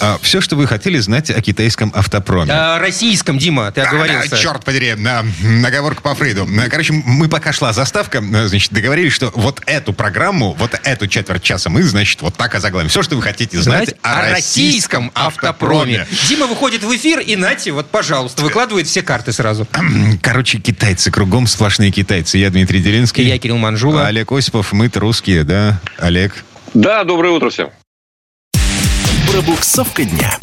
А, все, что вы хотели знать о китайском автопроме. О российском, Дима, ты оговорился. А, черт подери, на, наговорка по Фрейду. Короче, мы пока шла заставка, значит, договорились, что вот эту программу, вот эту четверть часа мы, значит, вот так озаглавим. Все, что вы хотите знать, Знать о российском автопроме. Дима выходит в эфир и, Нати, вот, пожалуйста, выкладывает все карты сразу. Короче, китайцы, кругом сплошные китайцы. Я Дмитрий Делинский. И я Кирилл Манжула. Олег Осипов, мы-то русские, да, Олег? Да, доброе утро всем. Пробуксовка дня.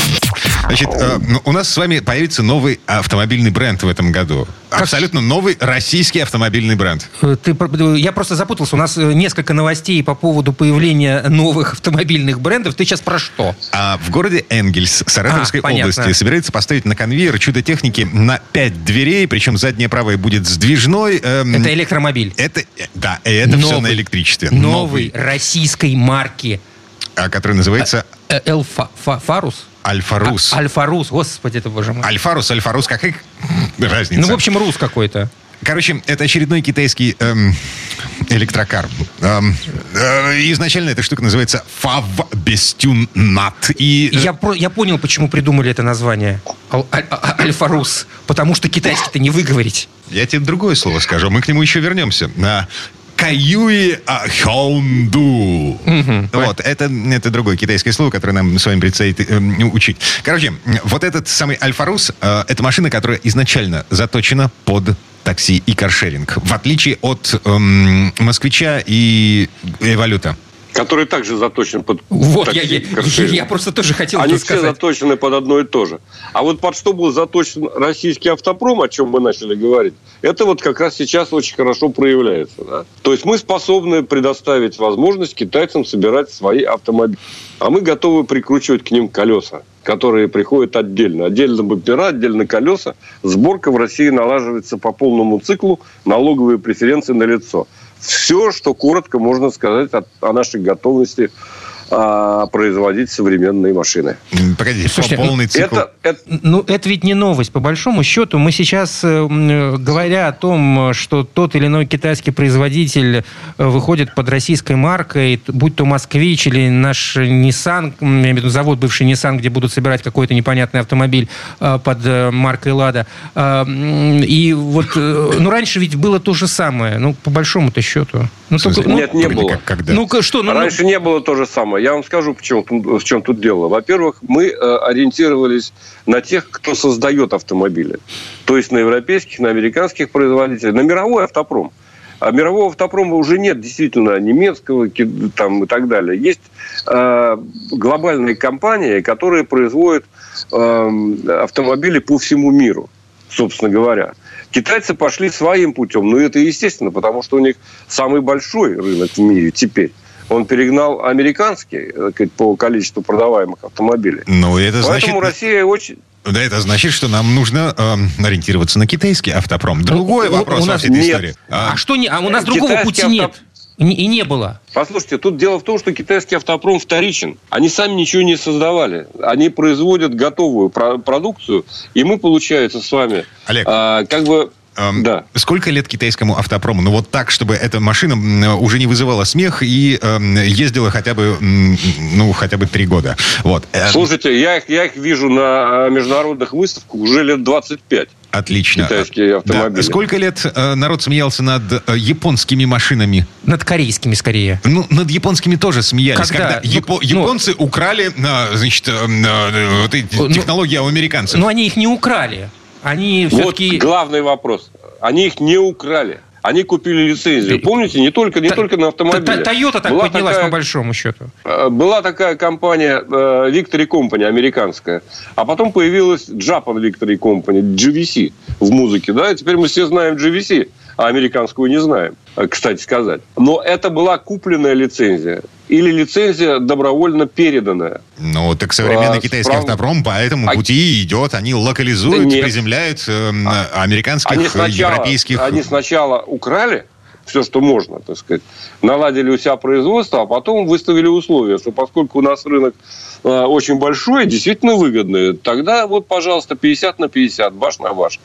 Значит, э, ну, у нас с вами появится новый автомобильный бренд в этом году. Абсолютно новый российский автомобильный бренд. Э, Ты, про- я просто запутался. У нас э, несколько новостей по поводу появления новых автомобильных брендов. Ты сейчас про что? А в городе Энгельс Саратовской А, понятно. области собирается поставить на конвейер чудо техники на 5 дверей, причем задняя правая будет сдвижной. эм, Это электромобиль. это, э, да, и это все Новый. на электричестве. Новый российской марки. А, который называется Э, Элфа- Фа- Фарус? Альфа-Рус. А- Альфа-Рус, господи ты, боже мой. Альфа-Рус, Альфа-Рус, какая разница? Ну, в общем, Рус какой-то. Короче, это очередной китайский эм, электрокар. Эм, э, изначально эта штука называется Фав Бестюнат. И э, Я, про- я понял, почему придумали это название. Ал- аль- а- Альфа-Рус. Потому что китайский-то не выговорить. я тебе другое слово скажу, мы к нему еще вернемся. Каюи а, Хонду. Вот, это, это другое китайское слово, которое нам с вами предстоит э, учить. Короче, вот этот самый Альфа-Рус, э, это машина, которая изначально заточена под такси и каршеринг. В отличие от эм, москвича и эволюта. Который также заточен под Вот, я, я- я просто тоже хотел Они все сказать. заточены под одно и то же. А вот под что был заточен российский автопром, о чем мы начали говорить, это вот как раз сейчас очень хорошо проявляется. да. То есть мы способны предоставить возможность китайцам собирать свои автомобили. А мы готовы прикручивать к ним колеса, которые приходят отдельно. Отдельно бампера, отдельно колеса. Сборка в России налаживается по полному циклу, налоговые преференции на лицо. Все, что коротко можно сказать о, о нашей готовности а, производить современные машины. Погоди, Слушайте, по- полный цикл. Это, это, Ну, это ведь не новость. По большому счету, мы сейчас, э, м, говоря о том, э, что тот или иной китайский производитель э, выходит под российской маркой, будь то «Москвич» или наш Nissan, м, я имею в виду завод бывший Nissan, где будут собирать какой-то непонятный автомобиль э, под э, маркой «Лада». Э, м, И вот, э, ну, раньше ведь было то же самое, ну, по большому-то счету. Ну, только- ну, Нет, не было. как- когда? Ну, что, ну, ну, Раньше не было то же самое. Я вам скажу, почему, в чем тут дело. Во-первых, мы э, ориентировались на тех, кто создает автомобили. То есть на европейских, на американских производителей, на мировой автопром. А мирового автопрома уже нет, действительно, немецкого там, и так далее. Есть э, глобальные компании, которые производят э, автомобили по всему миру, собственно говоря. Китайцы пошли своим путем, но это естественно, потому что у них самый большой рынок в мире теперь. Он перегнал американский э, по количеству продаваемых автомобилей. Ну, это значит... Поэтому Россия очень... Да, это значит, что нам нужно эм, ориентироваться на китайский автопром. Другой у- у- вопрос у во нас всей этой нет. истории. А, А что не... А у нас другого Китайский пути авто- нет. И не- было. Послушайте, тут дело в том, что китайский автопром вторичен. Они сами ничего не создавали. Они производят готовую про- продукцию, и мы, получается, с вами... Олег. а, как бы... эм, да. Сколько лет китайскому автопрому? Ну, вот так, чтобы эта машина уже не вызывала смех и эм, ездила хотя бы, ну, хотя бы три года. Вот. Эм, Слушайте, я их, я их вижу на а, международных выставках уже лет 25. Отлично. китайские автомобили. Да. Сколько лет э, народ смеялся над э, японскими машинами? Над корейскими скорее. Ну, над японскими тоже смеялись. Когда? Ну, япо- ну- японцы украли, э, значит, э, э, вот эти Ну, технологии у американцев. Но они их не украли. Они Вот все-таки... главный вопрос. Они их не украли. Они купили лицензию. Помните, не только, не только на автомобиле. Тойота так Была поднялась такая- по большому счету. Э, Была такая компания э, Victory Company американская, а потом появилась Japan Victory Company, GVC в музыке, да, и теперь мы все знаем GVC, а американскую не знаем, э, кстати сказать. Но это была купленная лицензия или лицензия добровольно переданная. Ну, так современный А, китайский справ- автопром по этому А- пути идет. Они локализуют, Да нет. приземляют э, американских, Они сначала, европейских... они сначала украли, все, что можно, так сказать. Наладили у себя производство, а потом выставили условия, что поскольку у нас рынок э, очень большой, действительно выгодный, тогда вот, пожалуйста, 50 на 50, баш на баш.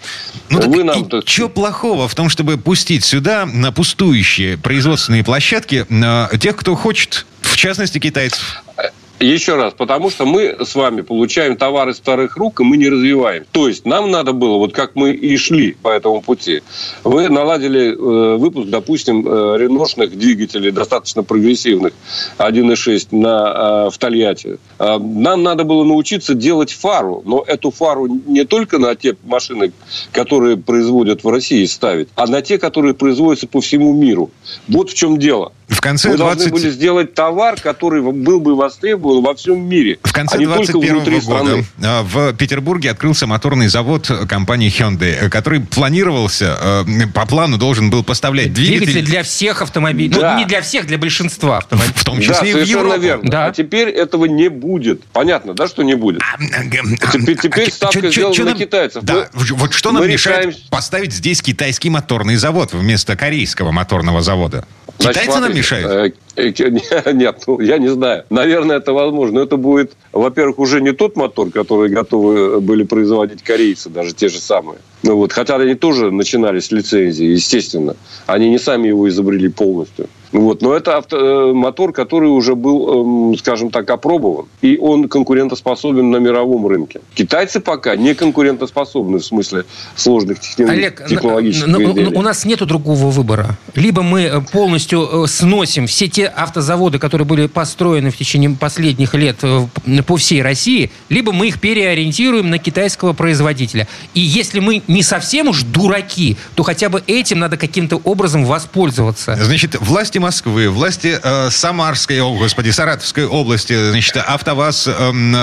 Ну, Вы нам, и что плохого в том, чтобы пустить сюда на пустующие производственные площадки э, тех, кто хочет, в частности, китайцев? Еще раз, потому что мы с вами получаем товары из вторых рук, и мы не развиваем. То есть нам надо было, вот как мы и шли по этому пути, вы наладили э, выпуск, допустим, э, реношных двигателей, достаточно прогрессивных, 1.6 на, э, в Тольятти. Э, нам надо было научиться делать фару, но эту фару не только на те машины, которые производят в России ставить, а на те, которые производятся по всему миру. Вот в чем дело. В конце Мы 20... должны были сделать товар, который был бы востребован во всем мире. В конце а 21 года страны. А, в Петербурге открылся моторный завод компании Hyundai, который планировался, э, по плану должен был поставлять двигатели... Двигатели для всех автомобилей. Ну, да. Ну, не для всех, для большинства автомобилей. В том числе да, и в Европу. верно. Да. А теперь этого не будет. Понятно, да, что не будет? А, теперь ставка чё, сделана чё на китайцев. Да. Мы, вот что нам мешает поставить здесь китайский моторный завод вместо корейского моторного завода? Китайцы Значит, нам мешают? Э, э, нет, ну, я не знаю. Наверное, это возможно. Это будет, во-первых, уже не тот мотор, который готовы были производить корейцы, даже те же самые. Ну, вот, хотя они тоже начинали с лицензии, естественно. Они не сами его изобрели полностью. Вот. Но это авто, э, мотор, который уже был, эм, скажем так, опробован. И он конкурентоспособен на мировом рынке. Китайцы пока не конкурентоспособны в смысле сложных Олег, технологических Олег, изделий. у нас нет другого выбора. Либо мы э, полностью э, сносим все те автозаводы, которые были построены в течение последних лет по всей России, либо мы их переориентируем на китайского производителя. И если мы не совсем уж дураки, то хотя бы этим надо каким-то образом воспользоваться. Значит, власти Москвы, власти э, Самарской, о, господи, Саратовской области, значит, АвтоВАЗ, э,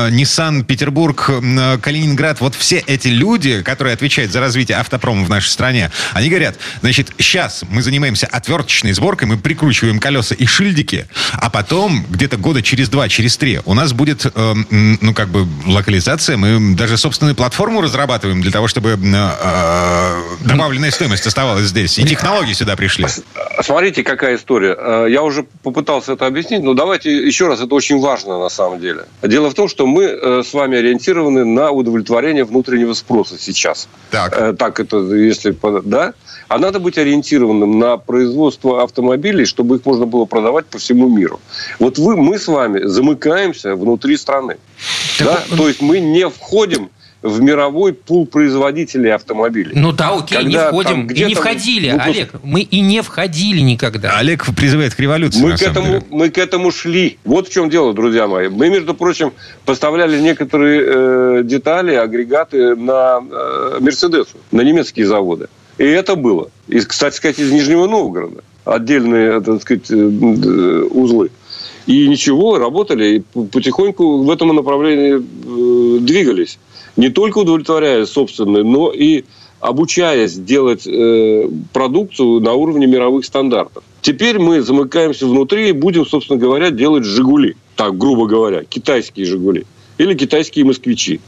Nissan, Петербург, э, Калининград, вот все эти люди, которые отвечают за развитие автопрома в нашей стране, они говорят, значит, сейчас мы занимаемся отверточной сборкой, мы прикручиваем колеса и шильдики, а потом, где-то года через два, через три, у нас будет, э, ну, как бы, локализация, мы даже собственную платформу разрабатываем для того, чтобы э, э добавленная стоимость оставалась здесь, и технологии сюда пришли. Смотрите, какая история. Э, я уже попытался это объяснить, но давайте еще раз, это очень важно на самом деле. Дело в том, что мы э, с вами ориентированы на удовлетворение внутреннего спроса сейчас. Так. Так это, если... Да? А надо быть ориентированным на производство автомобилей, чтобы их можно было продавать по всему миру. Вот вы, мы с вами замыкаемся внутри страны. Да? То есть мы не входим в мировой пул производителей автомобилей. Ну да, окей, Когда не входим. И не входили, выпуск... Олег. Мы и не входили никогда. Олег призывает к революции, мы к этому, Мы к этому шли. Вот в чем дело, друзья мои. Мы, между прочим, поставляли некоторые э, детали, агрегаты на э, Мерседесу, на немецкие заводы. И это было. И, кстати сказать, из Нижнего Новгорода. Отдельные, так сказать, э, э, узлы. И ничего, работали, и потихоньку в этом направлении э, двигались не только удовлетворяя собственные, но и обучаясь делать э, продукцию на уровне мировых стандартов. Теперь мы замыкаемся внутри и будем, собственно говоря, делать «Жигули». Так, грубо говоря, китайские «Жигули». Или китайские «Москвичи».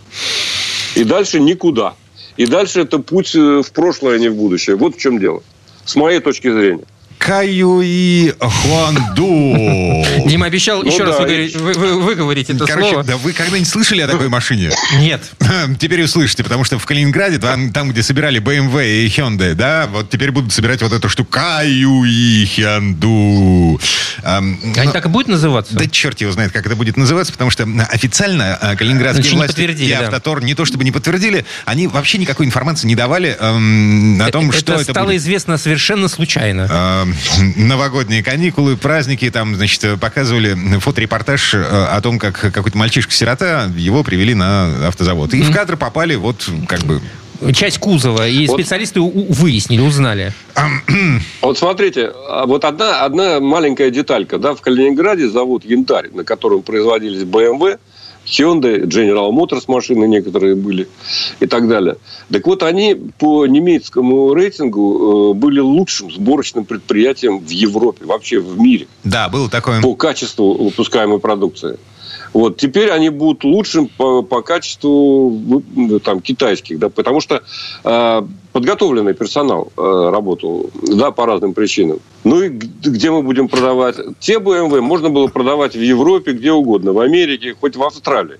И дальше никуда. И дальше это путь э, в прошлое, а не в будущее. Вот в чем дело. С моей точки зрения. Каюи Хуанду. Дима обещал ну, еще раз выговорить, вы, вы, выговорить это Короче, слово. да вы когда-нибудь слышали о такой машине? Нет. Теперь услышите, потому что в Калининграде, там, где собирали BMW и Hyundai, да, вот теперь будут собирать вот эту штуку Каюи Хянду. Эм, Они так и будет называться? Да черт его знает, как это будет называться, потому что официально э, калининградские власти и Автотор не то чтобы не подтвердили, они вообще никакой информации не давали эм, о том, это что это Это стало известно совершенно случайно. Новогодние каникулы, праздники, там, значит, показывали фоторепортаж э, о том, как какой-то мальчишка-сирота, его привели на автозавод. И в кадр попали вот как бы часть кузова, и вот. специалисты выяснили, узнали. Вот смотрите, а вот одна, одна маленькая деталька. Да, в Калининграде завод «Янтарь», на котором производились BMW, Hyundai, General Motors машины некоторые были и так далее. Так вот, они по немецкому рейтингу э, были лучшим сборочным предприятием в Европе, вообще в мире. Да, было такое. По качеству выпускаемой продукции. Вот теперь они будут лучшим по, по качеству там китайских, да, потому что э, подготовленный персонал э, работал, да, по разным причинам. Ну и где мы будем продавать? Те BMW можно было продавать в Европе, где угодно, в Америке, хоть в Австралии.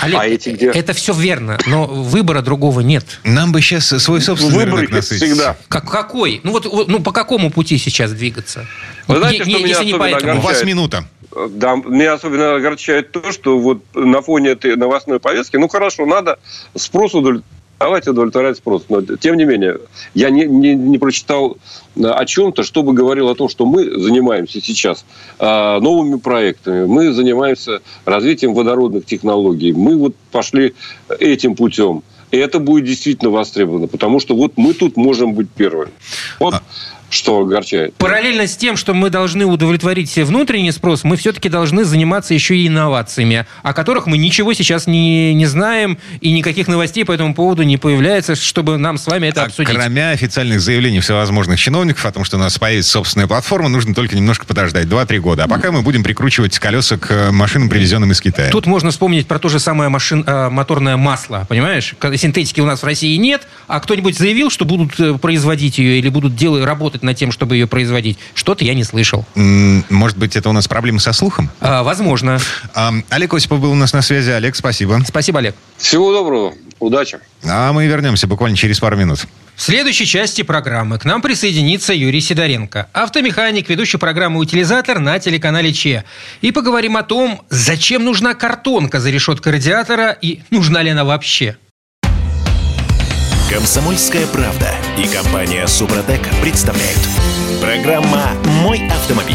Олег, а эти где? это все верно, но выбора другого нет. Нам бы сейчас свой собственный Выбор рынок насытить. всегда. Как, какой? Ну вот ну, по какому пути сейчас двигаться? Вы знаете, не, что меня не поэтому. У вас минута. Да, меня особенно огорчает то, что вот на фоне этой новостной повестки, ну хорошо, надо спрос удовлетворить давайте удовлетворять спрос. Но, тем не менее, я не, не, не прочитал э, о чем-то, чтобы говорил о том, что мы занимаемся сейчас а, новыми проектами, мы занимаемся развитием водородных технологий, мы вот пошли этим путем. И это будет действительно востребовано, потому что вот мы тут можем быть первыми. Вот а что огорчает. Параллельно с тем, что мы должны удовлетворить внутренний спрос, мы все-таки должны заниматься еще и инновациями, о которых мы ничего сейчас не, не знаем, и никаких новостей по этому поводу не появляется, чтобы нам с вами это а обсудить. Кроме официальных заявлений всевозможных чиновников о том, что у нас появится собственная платформа, нужно только немножко подождать, 2-3 года. А пока мы будем прикручивать колеса к машинам, привезенным из Китая. Тут можно вспомнить про то же самое машин, э, моторное масло, понимаешь? Синтетики у нас в России нет, а кто-нибудь заявил, что будут э, производить ее или будут делать, работать работать над тем, чтобы ее производить. Что-то я не слышал. Может быть, это у нас проблемы со слухом? А, возможно. А, Олег Осипов был у нас на связи. Олег, спасибо. Спасибо, Олег. Всего доброго. Удачи. А мы вернемся буквально через пару минут. В следующей части программы к нам присоединится Юрий Сидоренко, автомеханик, ведущий программы «Утилизатор» на телеканале ЧЕ. И поговорим о том, зачем нужна картонка за решеткой радиатора и нужна ли она вообще. Комсомольская правда и компания Супротек представляют. Программа «Мой автомобиль».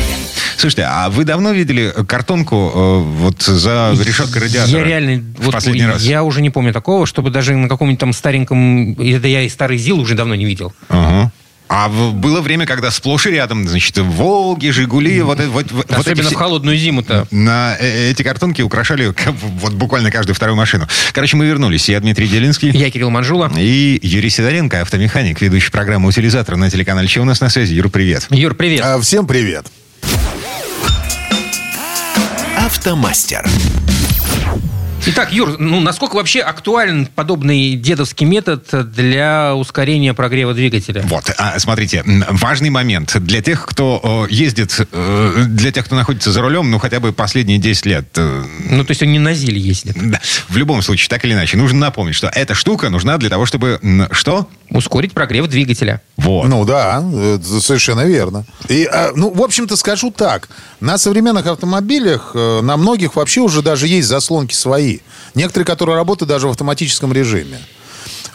Слушайте, а вы давно видели картонку э, вот за решеткой радиатора? Я реально... В вот, последний раз. Я уже не помню такого, чтобы даже на каком-нибудь там стареньком... Это я и старый ЗИЛ уже давно не видел. Ага. А было время, когда сплошь и рядом, значит, Волги, Жигули, вот, вот, вот Особенно эти, в холодную зиму-то. На э, эти картонки украшали вот буквально каждую вторую машину. Короче, мы вернулись. Я Дмитрий Делинский. Я Кирилл Манжула. И Юрий Сидоренко, автомеханик, ведущий программы «Утилизатор» на телеканале «Че у нас на связи». Юр, привет. Юр, привет. А, всем привет. Автомастер. Итак, Юр, ну насколько вообще актуален подобный дедовский метод для ускорения прогрева двигателя? Вот, а, смотрите, важный момент для тех, кто ездит, э, для тех, кто находится за рулем, ну хотя бы последние 10 лет. Э, ну то есть он не на ЗИЛе ездит. Да, в любом случае, так или иначе, нужно напомнить, что эта штука нужна для того, чтобы что? Ускорить прогрев двигателя. Вот. Ну да, совершенно верно. И, а, ну, в общем-то, скажу так. На современных автомобилях, э, на многих вообще уже даже есть заслонки свои. Некоторые, которые работают даже в автоматическом режиме.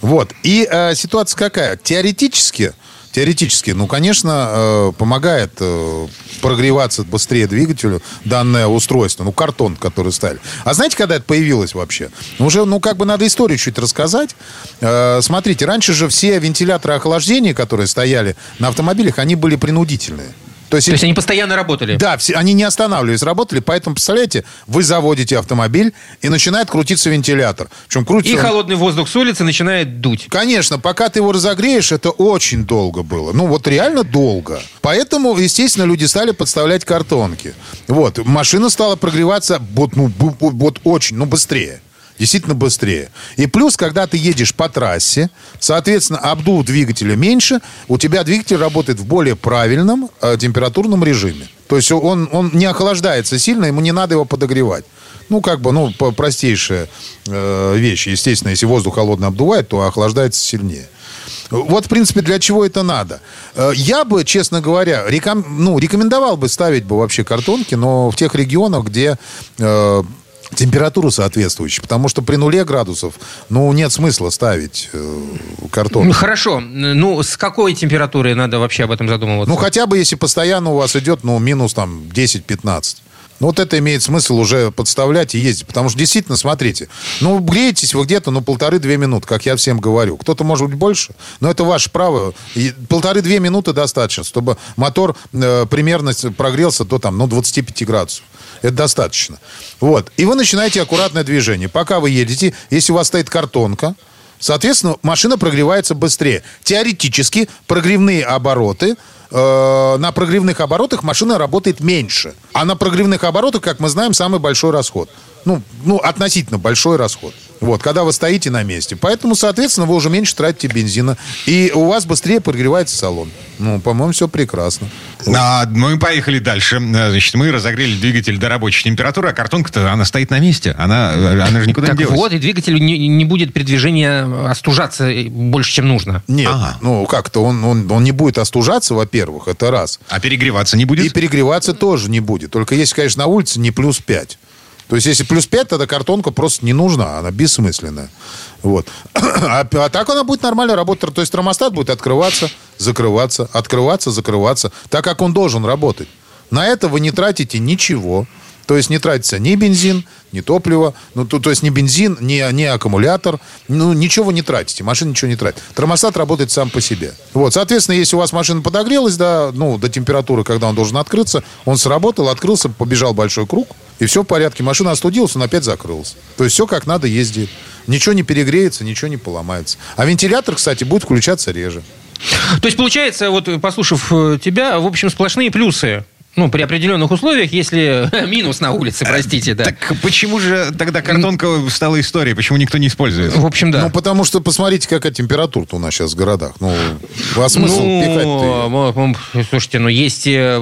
Вот. И э, ситуация какая? Теоретически, теоретически, ну, конечно, э, помогает э, прогреваться быстрее двигателю данное устройство, ну, картон, который ставили. А знаете, когда это появилось вообще? Уже, ну, как бы надо историю чуть рассказать. Э, смотрите, раньше же все вентиляторы охлаждения, которые стояли на автомобилях, они были принудительные. То есть, То есть они постоянно работали? Да, все, они не останавливались, работали. Поэтому, представляете, вы заводите автомобиль, и начинает крутиться вентилятор. Причем крутится и он... холодный воздух с улицы начинает дуть. Конечно, пока ты его разогреешь, это очень долго было. Ну, вот реально долго. Поэтому, естественно, люди стали подставлять картонки. Вот, машина стала прогреваться вот, ну, вот очень, ну, быстрее действительно быстрее. И плюс, когда ты едешь по трассе, соответственно, обдув двигателя меньше, у тебя двигатель работает в более правильном э, температурном режиме. То есть он, он не охлаждается сильно, ему не надо его подогревать. Ну, как бы, ну, простейшая э, вещь. Естественно, если воздух холодно обдувает, то охлаждается сильнее. Вот, в принципе, для чего это надо. Э, я бы, честно говоря, реком... ну, рекомендовал бы ставить бы вообще картонки, но в тех регионах, где э, температуру соответствующую, потому что при нуле градусов, ну, нет смысла ставить э, картон. Ну, хорошо. Ну, с какой температурой надо вообще об этом задумываться? Ну, хотя бы, если постоянно у вас идет, ну, минус там 10-15. Ну, вот это имеет смысл уже подставлять и ездить. Потому что, действительно, смотрите, ну, греетесь вы где-то, ну, полторы-две минуты, как я всем говорю. Кто-то, может быть, больше, но это ваше право. Полторы-две минуты достаточно, чтобы мотор э, примерно прогрелся до, там, ну, 25 градусов. Это достаточно. Вот. И вы начинаете аккуратное движение. Пока вы едете, если у вас стоит картонка, соответственно, машина прогревается быстрее. Теоретически прогревные обороты э, на прогревных оборотах машина работает меньше. А на прогревных оборотах, как мы знаем, самый большой расход. Ну, ну, относительно большой расход. Вот, когда вы стоите на месте. Поэтому, соответственно, вы уже меньше тратите бензина. И у вас быстрее прогревается салон. Ну, по-моему, все прекрасно. А, мы поехали дальше. Значит, мы разогрели двигатель до рабочей температуры, а картонка-то, она стоит на месте. Она, она же никуда так не делась. вот, и двигатель не, не будет при движении остужаться больше, чем нужно. Нет, Ага. ну как-то он, он, он не будет остужаться, во-первых, это раз. А перегреваться не будет? И перегреваться тоже не будет. Только если, конечно, на улице не плюс 5. То есть, если плюс 5, тогда картонка просто не нужна, она бессмысленная. Вот. А, а так она будет нормально работать. То есть, термостат будет открываться, закрываться, открываться, закрываться, так как он должен работать. На это вы не тратите ничего. То есть не тратится ни бензин, ни топливо, ну, то, то есть ни бензин, ни, ни аккумулятор, ну, ничего вы не тратите, машина ничего не тратит. Термостат работает сам по себе. Вот, соответственно, если у вас машина подогрелась до, ну, до температуры, когда он должен открыться, он сработал, открылся, побежал большой круг, и все в порядке. Машина остудилась, он опять закрылся. То есть все как надо ездит. Ничего не перегреется, ничего не поломается. А вентилятор, кстати, будет включаться реже. То есть, получается, вот послушав э, тебя, в общем, сплошные плюсы. Ну, при определенных условиях, если минус на улице, простите, да. Так почему же тогда картонка стала историей? Почему никто не использует? В общем, да. Ну, потому что посмотрите, какая температура-то у нас сейчас в городах. Ну, а смысл ну, м, слушайте, ну есть э,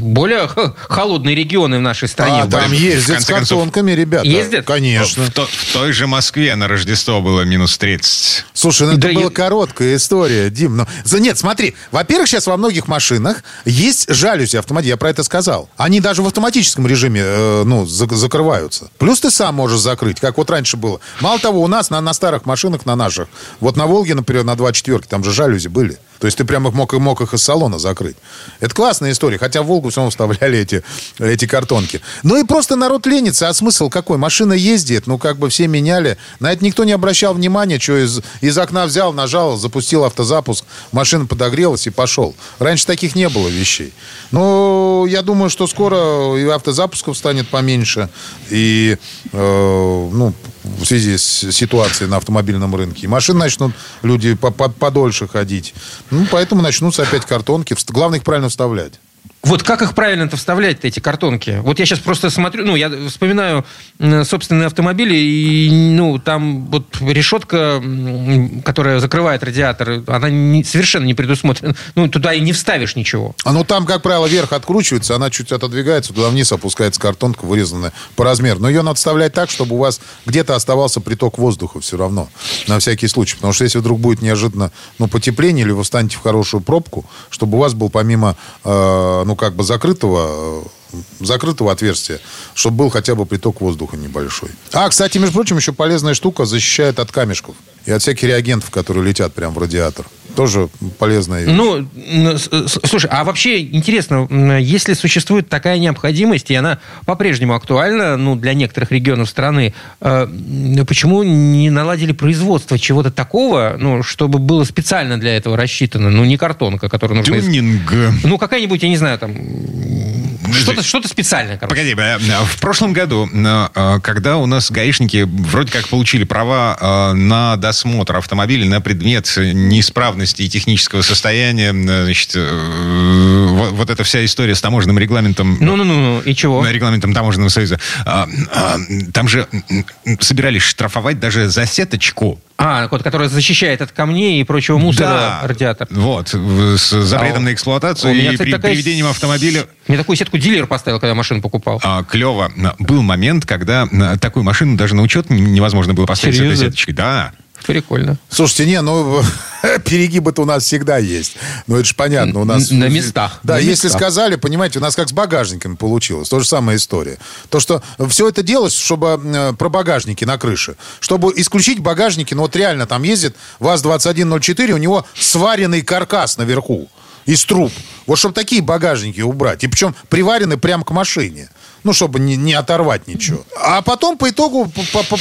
более холодные регионы в нашей стране. А, там ездят с конце концов. картонками, ребята. Ездят? Конечно. В, то- в той же Москве на Рождество было минус 30. Слушай, ну Да это была я- короткая история, Дим. За, нет, смотри. Во-первых, сейчас во многих машинах есть жалюзи автоматические. Я про это сказал. Они даже в автоматическом режиме э, ну, зак- закрываются. Плюс ты сам можешь закрыть, как вот раньше было. Мало того, у нас на, на старых машинах, на наших, вот на Волге, например, на 24 там же жалюзи были. То есть ты прямо мог, мог их из салона закрыть. Это классная история. Хотя в Волгу все равно вставляли эти, эти картонки. Ну и просто народ ленится. А смысл какой? Машина ездит, ну как бы все меняли. На это никто не обращал внимания, что из, из окна взял, нажал, запустил автозапуск, машина подогрелась и пошел. Раньше таких не было вещей. Но я думаю, что скоро и автозапусков станет поменьше, и э, ну, в связи с ситуацией на автомобильном рынке. Машины начнут люди по- по- подольше ходить. Ну, поэтому начнутся опять картонки. Главное их правильно вставлять. Вот как их правильно-то вставлять, эти картонки? Вот я сейчас просто смотрю, ну, я вспоминаю собственные автомобили, и, ну, там вот решетка, которая закрывает радиатор, она не- совершенно не предусмотрена. Ну, туда и не вставишь ничего. А ну там, как правило, вверх откручивается, она чуть отодвигается, туда вниз опускается картонка, вырезанная по размеру. Но ее надо вставлять так, чтобы у вас где-то оставался приток воздуха все равно, на всякий случай. Потому что если вдруг будет неожиданно ну, потепление, или вы встанете в хорошую пробку, чтобы у вас был помимо, э, ну, как бы закрытого, э, закрытого отверстия, чтобы был хотя бы приток воздуха небольшой. А, кстати, между прочим, еще полезная штука защищает от камешков и от всяких реагентов, которые летят прямо в радиатор. Тоже полезная вещь. Ну, слушай, а вообще интересно, если существует такая необходимость, и она по-прежнему актуальна, ну, для некоторых регионов страны, э, почему не наладили производство чего-то такого, ну, чтобы было специально для этого рассчитано, ну, не картонка, которую нужно... Тюнинг. Ну, какая-нибудь, я не знаю, там, м, что-то что специальное, короче. Погоди, э, в прошлом году, э, э, когда у нас гаишники вроде как получили права на досмотр автомобиля на предмет неисправности и технического состояния, значит, вот эта вся история с таможенным регламентом Ну-ну-ну, и чего? регламентом таможенного союза. Там же собирались штрафовать даже за сеточку. А, вот, которая защищает от камней и прочего мусора радиатор. Вот, с запретом А, на эксплуатацию и при такая приведением автомобиля Мне такую сетку дилер поставил, когда машину покупал. а, клево. Был момент, когда а, такую машину даже на учет невозможно было поставить с этой Серьезно? сеточкой. Да. Прикольно. Слушайте, не, ну перегибы-то у нас всегда есть. Ну это же понятно, у нас... На местах, Да, на если местах. сказали, понимаете, у нас как с багажниками получилось. То же самая история. То, что все это делалось, чтобы э, про багажники на крыше. Чтобы исключить багажники, ну вот реально там ездит ВАЗ-2104, у него сваренный каркас наверху из труб. Вот чтобы такие багажники убрать. И причем приварены прямо к машине. Ну, чтобы не, не оторвать ничего. А потом по итогу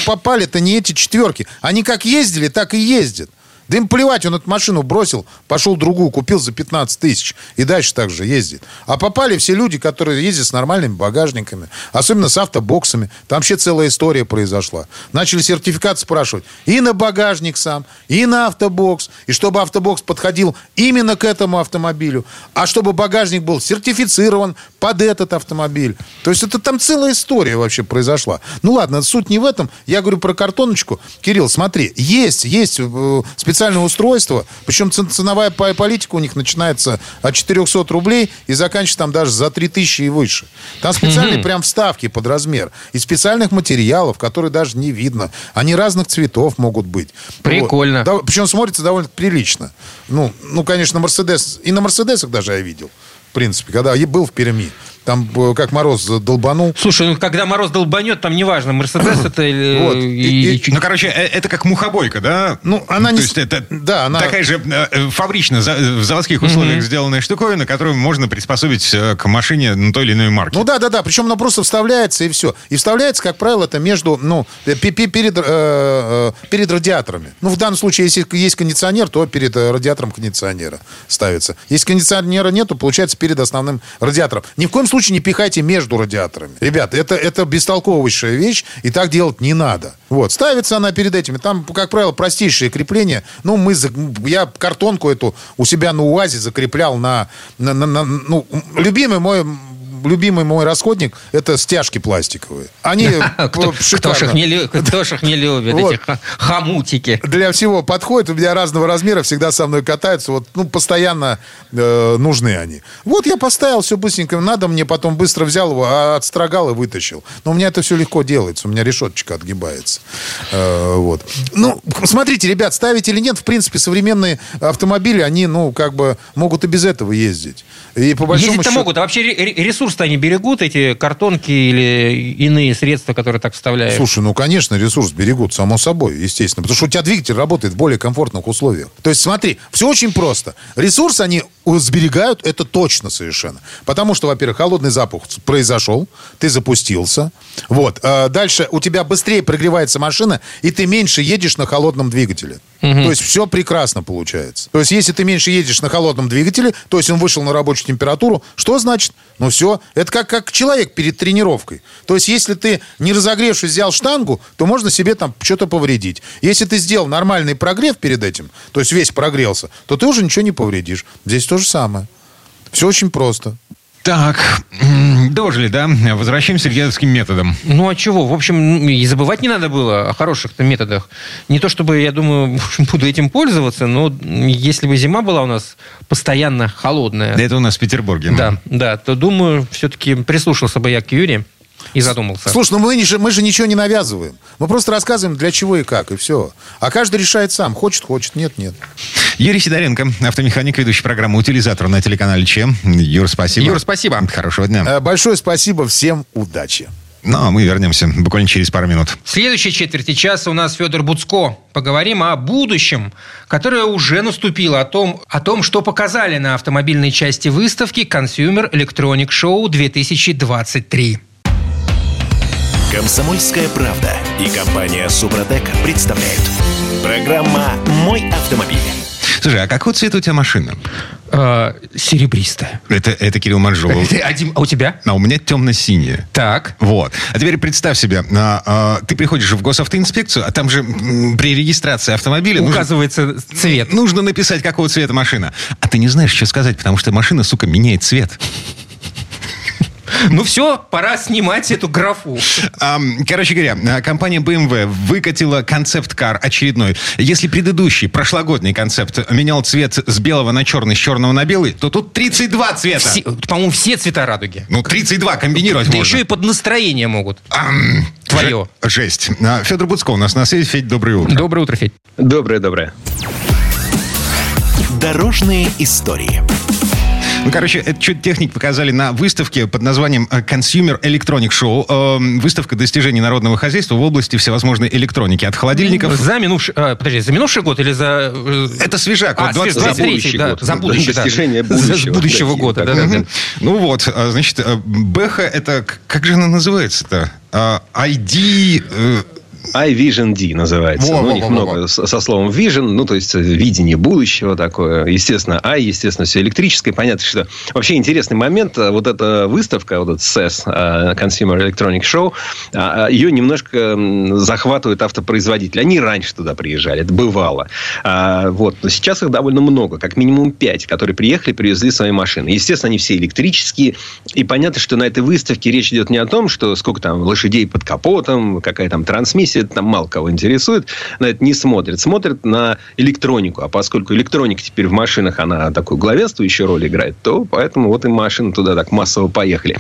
попали-то не эти четверки. Они как ездили, так и ездят. Да им плевать, он эту машину бросил, пошел другую, купил за 15 тысяч. И дальше так же ездит. А попали все люди, которые ездят с нормальными багажниками. Особенно с автобоксами. Там вообще целая история произошла. Начали сертификат спрашивать. И на багажник сам, и на автобокс. И чтобы автобокс подходил именно к этому автомобилю. А чтобы багажник был сертифицирован под этот автомобиль. То есть это там целая история вообще произошла. Ну ладно, суть не в этом. Я говорю про картоночку. Кирилл, смотри, есть, есть э, специальное устройство, причем ценовая политика у них начинается от 400 рублей и заканчивается там даже за 3000 и выше. Там специальные прям вставки под размер. Из специальных материалов, которые даже не видно. Они разных цветов могут быть. Прикольно. Вот. Да, причем смотрится довольно прилично. Ну, ну, конечно, Мерседес. И на Мерседесах даже я видел. В принципе, когда я был в Перми. Там э, как мороз долбанул. Слушай, ну когда мороз долбанет, там неважно, Мерседес это или... Вот. И, и, ну, короче, э, это как мухобойка, да? Ну, она не... То есть это да, она... такая же э, фабрично, в заводских условиях mm-hmm. сделанная штуковина, которую можно приспособить к машине на той или иной марке. Ну да, да, да. Причем она просто вставляется и все. И вставляется, как правило, это между, ну, перед, э, перед радиаторами. Ну, в данном случае, если есть кондиционер, то перед радиатором кондиционера ставится. Если кондиционера нету, получается перед основным радиатором. Ни в коем случае случае не пихайте между радиаторами. Ребята, это, это бестолковейшая вещь, и так делать не надо. Вот, ставится она перед этими. Там, как правило, простейшие крепления. Ну, мы, я картонку эту у себя на УАЗе закреплял на, на, на, на ну, любимый мой любимый мой расходник – это стяжки пластиковые. Они кто, кто, ж их не, кто ж их не любит, вот. эти хомутики. Для всего подходит. У меня разного размера всегда со мной катаются. Вот, ну, постоянно э, нужны они. Вот я поставил все быстренько. Надо мне, потом быстро взял его, а отстрогал и вытащил. Но у меня это все легко делается. У меня решеточка отгибается. Э, вот. Ну, смотрите, ребят, ставить или нет, в принципе, современные автомобили, они, ну, как бы могут и без этого ездить. И по большому Ездить-то счету... могут. А вообще ресурс ресурс они берегут, эти картонки или иные средства, которые так вставляют? Слушай, ну, конечно, ресурс берегут, само собой, естественно. Потому что у тебя двигатель работает в более комфортных условиях. То есть, смотри, все очень просто. Ресурс они сберегают, это точно совершенно. Потому что, во-первых, холодный запах произошел, ты запустился. Вот. А дальше у тебя быстрее прогревается машина, и ты меньше едешь на холодном двигателе. Угу. То есть все прекрасно получается. То есть если ты меньше едешь на холодном двигателе, то есть он вышел на рабочую температуру, что значит? Ну все, это как, как человек перед тренировкой. То есть если ты не разогревшись взял штангу, то можно себе там что-то повредить. Если ты сделал нормальный прогрев перед этим, то есть весь прогрелся, то ты уже ничего не повредишь. Здесь то же самое. Все очень просто. Так, дожили, да? Возвращаемся к дедовским методам. Ну, а чего? В общем, и забывать не надо было о хороших-то методах. Не то чтобы, я думаю, буду этим пользоваться, но если бы зима была у нас постоянно холодная... Да это у нас в Петербурге. Да, да, то, думаю, все-таки прислушался бы я к Юре и задумался. Слушай, ну мы, же, мы же ничего не навязываем. Мы просто рассказываем, для чего и как, и все. А каждый решает сам. Хочет, хочет, нет, нет. Юрий Сидоренко, автомеханик, ведущий программу «Утилизатор» на телеканале ЧЕМ. Юр, спасибо. Юр, спасибо. Хорошего дня. Э, большое спасибо. Всем удачи. Ну, а мы вернемся буквально через пару минут. В следующей четверти часа у нас Федор Буцко. Поговорим о будущем, которое уже наступило, о том, о том, что показали на автомобильной части выставки Consumer Electronic Show 2023. Комсомольская правда и компания Супротек представляют. Программа «Мой автомобиль». Слушай, а какой цвет у тебя машина? Э, серебристая. Это, это Кирилл Манжулов. А у тебя? А у меня темно-синяя. Так. Вот. А теперь представь себе, а, а, ты приходишь в госавтоинспекцию, а там же при регистрации автомобиля... Указывается нужно, цвет. Нужно написать, какого цвета машина. А ты не знаешь, что сказать, потому что машина, сука, меняет цвет. Ну все, пора снимать эту графу. Короче говоря, компания BMW выкатила концепт-кар очередной. Если предыдущий, прошлогодний концепт менял цвет с белого на черный, с черного на белый, то тут 32 цвета. По-моему, все цвета радуги. Ну, 32 комбинировать да можно. еще и под настроение могут. Ам, Твое. Жесть. А, Федор Буцко у нас на связи. Федь, доброе утро. Доброе утро, Федь. Доброе, доброе. Дорожные истории. Ну, короче, это чуть техник показали на выставке под названием э, Consumer Electronic Show. Эм, выставка достижений народного хозяйства в области всевозможной электроники. От холодильников... За минувший... Э, подожди, за минувший год или за... Э, это свежак. А, вот 20... за будущий да, год. За будущий, Достижение да. будущего. За будущего да, года, да, да, да. Ну вот, значит, Бэха это... Как же она называется-то? ID... iVision D называется. Во, ну, во, у них во, много во. со, словом Vision, ну, то есть э, видение будущего такое. Естественно, i, естественно, все электрическое. Понятно, что вообще интересный момент. э, Вот эта выставка, вот этот CES, э, Consumer Electronic Show, а, а, ее немножко захватывают автопроизводители. Они раньше туда приезжали, это бывало. А, Вот. Но сейчас их довольно много, как минимум пять, которые приехали, привезли свои машины. Естественно, они все электрические. И понятно, что на этой выставке речь идет не о том, что сколько там лошадей под капотом, какая там трансмиссия, это там мало кого интересует. На это не смотрят. Смотрят на электронику. А поскольку электроника теперь в машинах, она такую главенствующую роль играет, то поэтому вот и машины туда так массово поехали.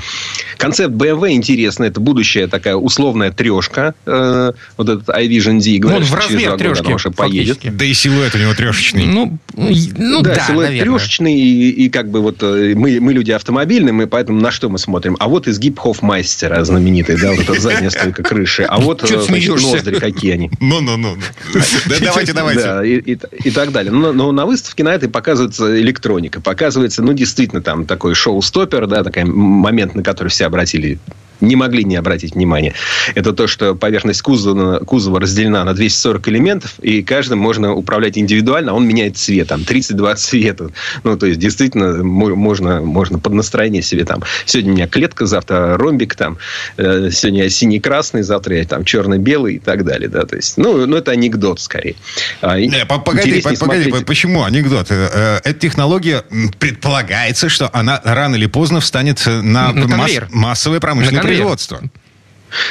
Концепт BMW интересный. Это будущая такая условная трешка. Э, вот этот iVision D. Говорят, Ну, в что через размер два года трешки, она уже поедет. Да и силуэт у него трешечный. Ну, ну да, да, силуэт наверное. трешечный, и, и как бы вот э, мы, мы люди автомобильные, мы поэтому на что мы смотрим? А вот изгиб Хофмастера знаменитый, да, вот эта задняя стойка крыши. А вот ты э, значит, смеешься? Ноздри какие они. Ну-ну-ну. Да давайте, давайте. Да, и, так далее. Но, но на выставке на этой показывается электроника. Показывается, ну, действительно, там такой шоу-стоппер, да, такой момент, на который все обратили не могли не обратить внимания. Это то, что поверхность кузова, кузова разделена на 240 элементов, и каждым можно управлять индивидуально, а он меняет цвет. Там 32 цвета. Ну, то есть, действительно, мо- можно, можно под настроение себе там. Сегодня у меня клетка, завтра ромбик там. э, Сегодня я синий-красный, завтра я там черно-белый и так далее. Да, то есть, ну, ну, это анекдот скорее. А, Не, по- погоди, погоди, смотреть- почему анекдот? Э, э, Эта технология предполагается, что она рано или поздно встанет на, На масс- массовое промышленное На конвейер. производство.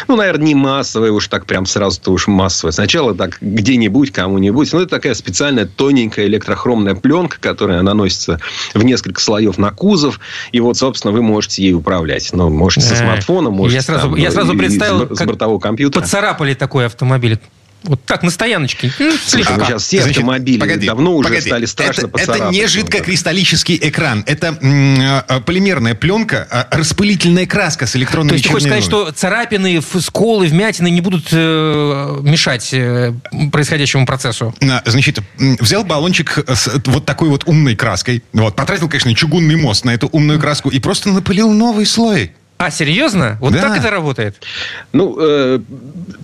Ну, наверное, не массовое уж так прям сразу-то уж массовое. Сначала так где-нибудь, кому-нибудь. Ну, это такая специальная тоненькая электрохромная пленка, которая наносится в несколько слоев на кузов. И вот, собственно, вы можете ей управлять. Ну, можете со Э, смартфона, можете я сразу- там, я сразу и- и представил, с, с бортового компьютера. Поцарапали такой автомобиль. Вот так, на стояночке. Ну, Слушай, слегка. ну, сейчас все Значит, автомобили погоди, давно уже погоди. стали страшно это, это не жидкокристаллический экран. Это м, э, полимерная пленка, э, распылительная краска с электронными То есть ты хочешь сказать, что царапины, сколы, вмятины не будут э, мешать э, происходящему процессу? На, Значит, взял баллончик с вот такой вот умной краской. Вот, потратил, конечно, чугунный мост на эту умную краску и просто напылил новый слой. А, серьезно? Вот Да. так это работает? Ну, э,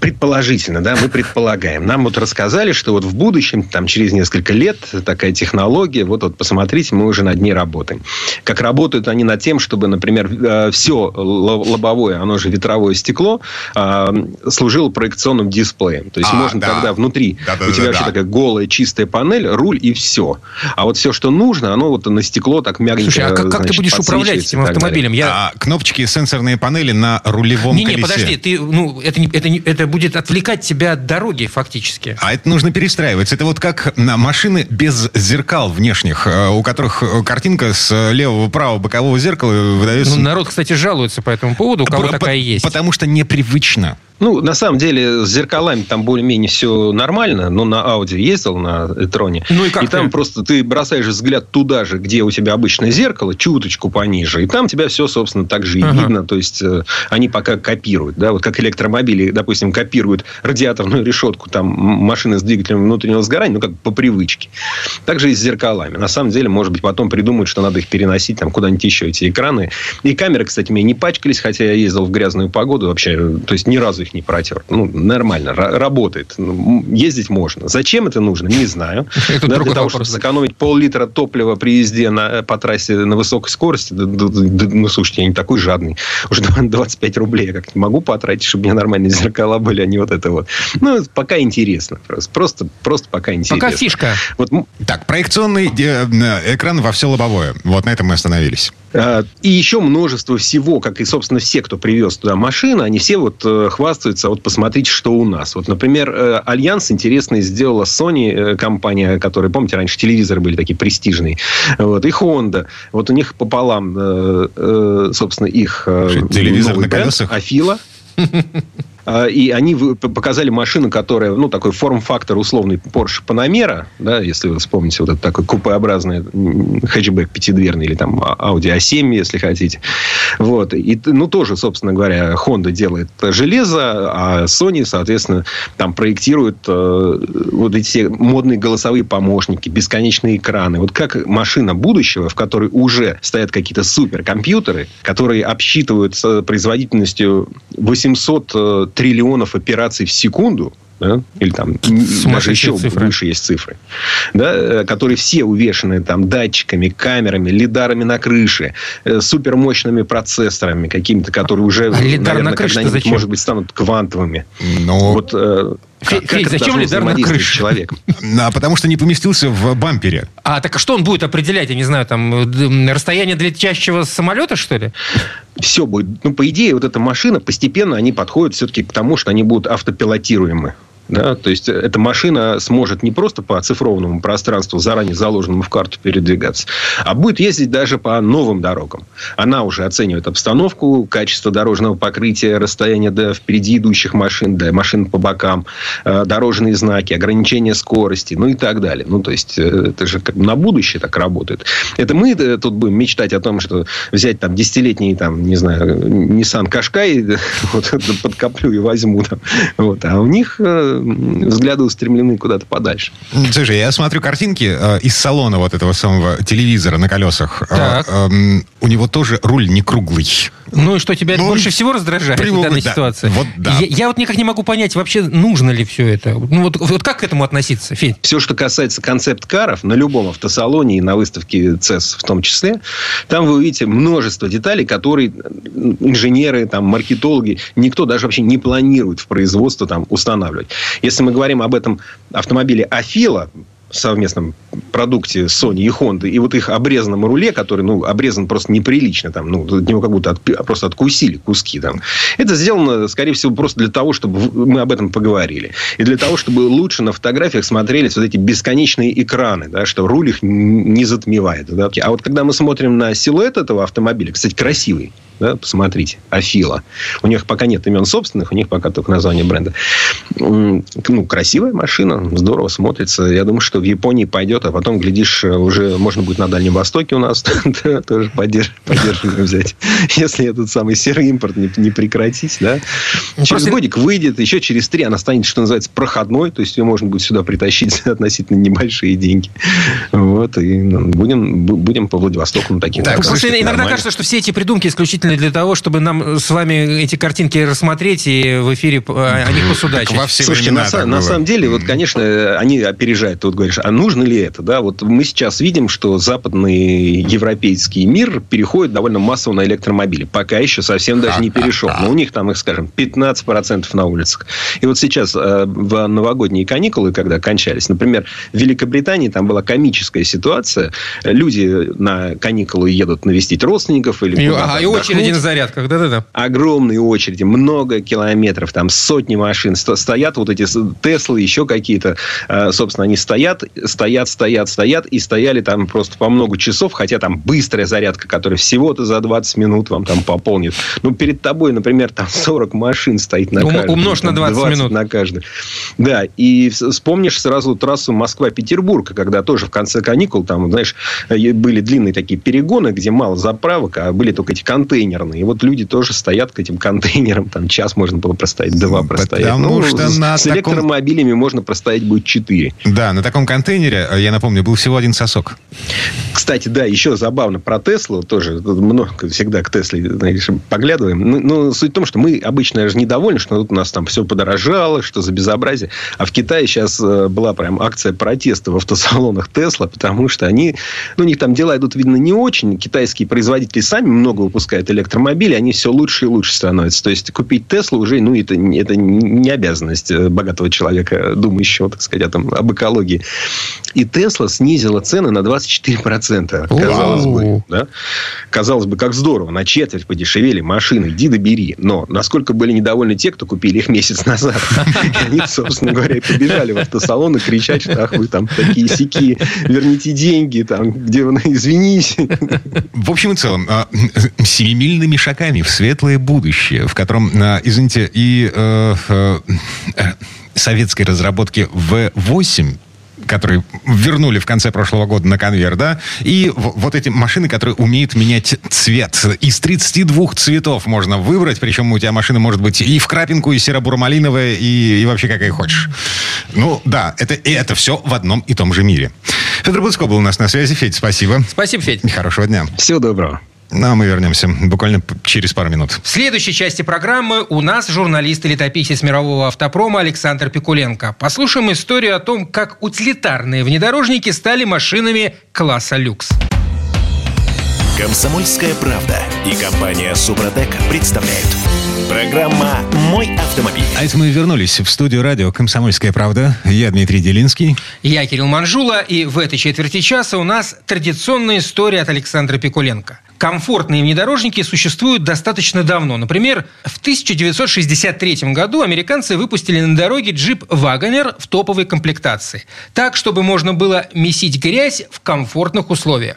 предположительно, да, мы предполагаем. Нам вот рассказали, что вот в будущем, там, через несколько лет такая технология, вот, вот посмотрите, мы уже над ней работаем. Как работают они над тем, чтобы, например, все лобовое, оно же ветровое стекло, э, служило проекционным дисплеем. То есть, А, можно да. тогда внутри, Да-да-да-да. у тебя вообще такая голая, чистая панель, руль и все. А вот все, что нужно, оно вот на стекло так мягенько Слушай, а как, как ты будешь управлять этим автомобилем? Я... А кнопочки, сенсорные панели на рулевом Не-не, колесе. подожди, ты, ну, это, не- это, не- это будет отвлекать тебя от дороги фактически. А это нужно перестраиваться. Это вот как на машины без зеркал внешних, э, у которых э, картинка с э, левого, правого бокового зеркала выдается... Ну, народ, кстати, жалуется по этому поводу, у кого По- такая по- есть. Потому что непривычно. Ну, на самом деле, с зеркалами там более-менее все нормально. Но на Audi ездил, на Этроне. Ну и как там ты? просто ты бросаешь взгляд туда же, где у тебя обычное зеркало, чуточку пониже. И там тебя все, собственно, так же и Ага. видно. То есть, э, они пока копируют. Да? Вот как электромобили, допустим, копируют радиаторную решетку там, машины с двигателем внутреннего сгорания, ну, как по привычке. Так же и с зеркалами. На самом деле, может быть, потом придумают, что надо их переносить там куда-нибудь еще, эти экраны. И камеры, кстати, мне не пачкались, хотя я ездил в грязную погоду вообще. э, То есть, ни разу их не протер. Ну, нормально, ра- работает. Ну, Ездить можно. Зачем это нужно, не знаю. Это для того, вопрос. чтобы сэкономить пол-литра топлива при езде на, по трассе на высокой скорости, да, да, да, ну, слушайте, я не такой жадный. Уже 25 рублей я как-то могу потратить, чтобы у меня нормальные зеркала были, а не вот это вот. Ну, пока интересно. Просто, просто, просто пока интересно. Пока фишка. Вот, Так, проекционный э, э, экран во все лобовое. Вот на этом мы остановились. А, И еще множество всего, как и, собственно, все, кто привез туда машины, они все вот э, хвастаются, вот посмотрите, что у нас. Вот, например, э, Альянс интересный сделала Sony, э, компания, которая, помните, раньше телевизоры были такие престижные, вот, и Honda. Вот у них пополам, собственно, их телевизор на колесах? Афила. А, И они показали машину, которая, ну, такой форм-фактор условный Porsche Panamera, да, если вы вспомните, вот этот такой купеобразный хэтчбэк пятидверный, или там А- Audi A7, если хотите. Вот. И, ну, тоже, собственно говоря, Honda делает железо, а Sony, соответственно, там проектирует э, вот эти модные голосовые помощники, бесконечные экраны. Вот как машина будущего, в которой уже стоят какие-то суперкомпьютеры, которые обсчитывают с производительностью 800 э, триллионов операций в секунду, да, или там даже еще цифры. выше есть цифры, да, э, которые все увешаны там датчиками, камерами, лидарами на крыше, э, супермощными процессорами какими-то, которые уже, а наверное, когда-нибудь, может быть, станут квантовыми. Но... Вот, э, Федь, как зачем лидар на крыше? человеком? А, потому что не поместился в бампере. А так что он будет определять, я не знаю, там расстояние для летящего самолета, что ли? Все будет. Ну, по идее, вот эта машина постепенно они подходят все-таки к тому, что они будут автопилотируемы. Да? То есть, эта машина сможет не просто по оцифрованному пространству, заранее заложенному в карту, передвигаться, а будет ездить даже по новым дорогам. Она уже оценивает обстановку, качество дорожного покрытия, расстояние до впереди идущих машин, до машин по бокам, э, дорожные знаки, ограничение скорости, ну и так далее. Ну, то есть, э, это же как на будущее так работает. Это мы э, тут будем мечтать о том, что взять там десятилетний, там, не знаю, Nissan Qashqai, вот, подкоплю и возьму там. Вот, а у них взгляды устремлены куда-то подальше. Слушай, я смотрю картинки э, из салона вот этого самого телевизора на колесах. Э, э, у него тоже руль не круглый. Ну и что, тебя ну, больше всего раздражает привык, в данной да. ситуации? Вот, да. я, я вот никак не могу понять, вообще нужно ли все это. Ну вот, вот как к этому относиться, Федь? Все, что касается концепт-каров, на любом автосалоне и на выставке CES в том числе, там вы увидите множество деталей, которые инженеры, там, маркетологи, никто даже вообще не планирует в производство там устанавливать. Если мы говорим об этом автомобиле Афила, совместном продукте Sony и Honda, и вот их обрезанном руле, который, ну, обрезан просто неприлично, там, ну, от него как будто от, просто откусили куски там. Это сделано, скорее всего, просто для того, чтобы мы об этом поговорили. И для того, чтобы лучше на фотографиях смотрелись вот эти бесконечные экраны, да, что руль их не затмевает. Да. А вот когда мы смотрим на силуэт этого автомобиля, кстати, красивый, да, посмотрите, Афила. У них пока нет имен собственных, у них пока только название бренда. Ну, красивая машина, здорово смотрится. Я думаю, что в Японии пойдет, а потом, глядишь, уже можно будет на Дальнем Востоке у нас тоже поддержанную взять. Если этот самый серый импорт не прекратить, да. Через годик выйдет, еще через три она станет, что называется, проходной, то есть ее можно будет сюда притащить относительно небольшие деньги. Вот, и ну, будем, будем по Владивостоку на таких. Так, иногда кажется, что все эти придумки исключительно для того, чтобы нам с вами эти картинки рассмотреть и в эфире о них посудачить. Слушайте, на, на самом деле, вот, конечно, они опережают, тут говоришь, а нужно ли это? Да? Вот мы сейчас видим, что западный европейский мир переходит довольно массово на электромобили. Пока еще совсем даже не перешел. Но у них там их, скажем, 15% на улицах. И вот сейчас э, в новогодние каникулы, когда кончались, например, в Великобритании там была комическая ситуация. Люди на каникулы едут навестить родственников или и, ага, и очереди на зарядках, да-да-да. Огромные очереди, много километров, там сотни машин. Стоят вот эти Теслы, еще какие-то. Э, собственно, они стоят стоят, стоят, стоят, и стояли там просто по много часов, хотя там быстрая зарядка, которая всего-то за 20 минут вам там пополнит. Ну, перед тобой, например, там 40 машин стоит на каждом. Умножь на 20, 20 минут. на каждый. Да, и вспомнишь сразу трассу Москва-Петербург, когда тоже в конце каникул, там, знаешь, были длинные такие перегоны, где мало заправок, а были только эти контейнерные. И вот люди тоже стоят к этим контейнерам, там час можно было простоять, два простоять. Потому ну, что с, на с таком... электромобилями можно простоять будет четыре. Да, на таком контейнере э, я напомню, был всего один сосок. Кстати, да, еще забавно про Теслу, тоже много всегда к Тесле знаешь, поглядываем. Ну, ну, суть в том, что мы обычно же недовольны, что тут у нас там все подорожало, что за безобразие. А в Китае сейчас э, была прям акция протеста в автосалонах Тесла, потому что они, ну, у них там дела идут, видно, не очень. Китайские производители сами много выпускают электромобилей, они все лучше и лучше становятся. То есть, купить Теслу уже, ну, это, это не обязанность э, богатого человека, думающего, так сказать, о том, об экологии. И Тесла снизила цены на 24%. Казалось бы, да? казалось бы, как здорово. На четверть подешевели машины. Иди добери. Но насколько были недовольны те, кто купили их месяц назад. Они, собственно говоря, побежали в автосалон и кричать, что ах, вы там такие сики, верните деньги, там, где вы, извинись. В общем и целом, а, семимильными шагами в светлое будущее, в котором, а, извините, и э, э, советской разработки V8 которые вернули в конце прошлого года на конвейер, да, и вот эти машины, которые умеют менять цвет. Из 32 цветов можно выбрать, причем у тебя машина может быть и в крапинку, и серо-буромалиновая, и, и вообще какая хочешь. Ну, да, это, и это все в одном и том же мире. Федор Буцко был у нас на связи. Федь, спасибо. Спасибо, Федь. Хорошего дня. Всего доброго. Ну, а мы вернемся буквально через пару минут. В следующей части программы у нас журналист и летописец мирового автопрома Александр Пикуленко. Послушаем историю о том, как утилитарные внедорожники стали машинами класса люкс. Комсомольская правда и компания Супротек представляют. Программа «Мой автомобиль». А это мы вернулись в студию радио «Комсомольская правда». Я Дмитрий Делинский. Я Кирилл Манжула, и в этой четверти часа у нас традиционная история от Александра Пикуленко. Комфортные внедорожники существуют достаточно давно. Например, в 1963 году американцы выпустили на дороге джип «Вагонер» в топовой комплектации. Так, чтобы можно было месить грязь в комфортных условиях.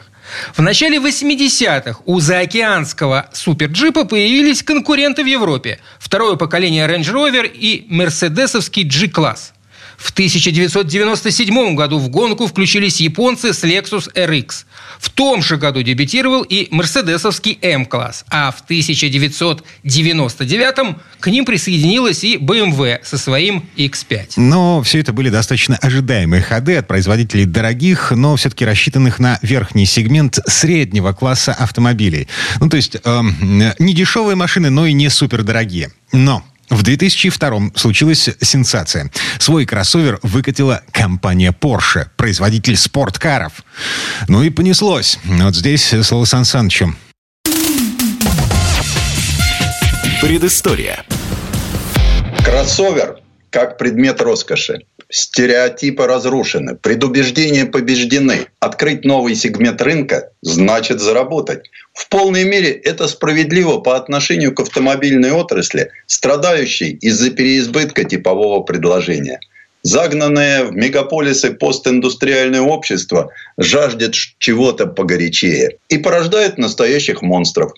В начале 80-х у заокеанского суперджипа появились конкуренты в Европе. Второе поколение Range Rover и мерседесовский G-класс. В 1997 году в гонку включились японцы с Lexus RX. В том же году дебютировал и мерседесовский М-класс. А в 1999 к ним присоединилась и BMW со своим X5. Но все это были достаточно ожидаемые ходы от производителей дорогих, но все-таки рассчитанных на верхний сегмент среднего класса автомобилей. Ну, то есть э, не дешевые машины, но и не супердорогие. Но в 2002 случилась сенсация. Свой кроссовер выкатила компания Porsche, производитель спорткаров. Ну и понеслось. Вот здесь слово Сан Санычу. Предыстория. Кроссовер как предмет роскоши. Стереотипы разрушены, предубеждения побеждены. Открыть новый сегмент рынка значит заработать. В полной мере это справедливо по отношению к автомобильной отрасли, страдающей из-за переизбытка типового предложения. Загнанное в мегаполисы постиндустриальное общество жаждет чего-то погорячее и порождает настоящих монстров.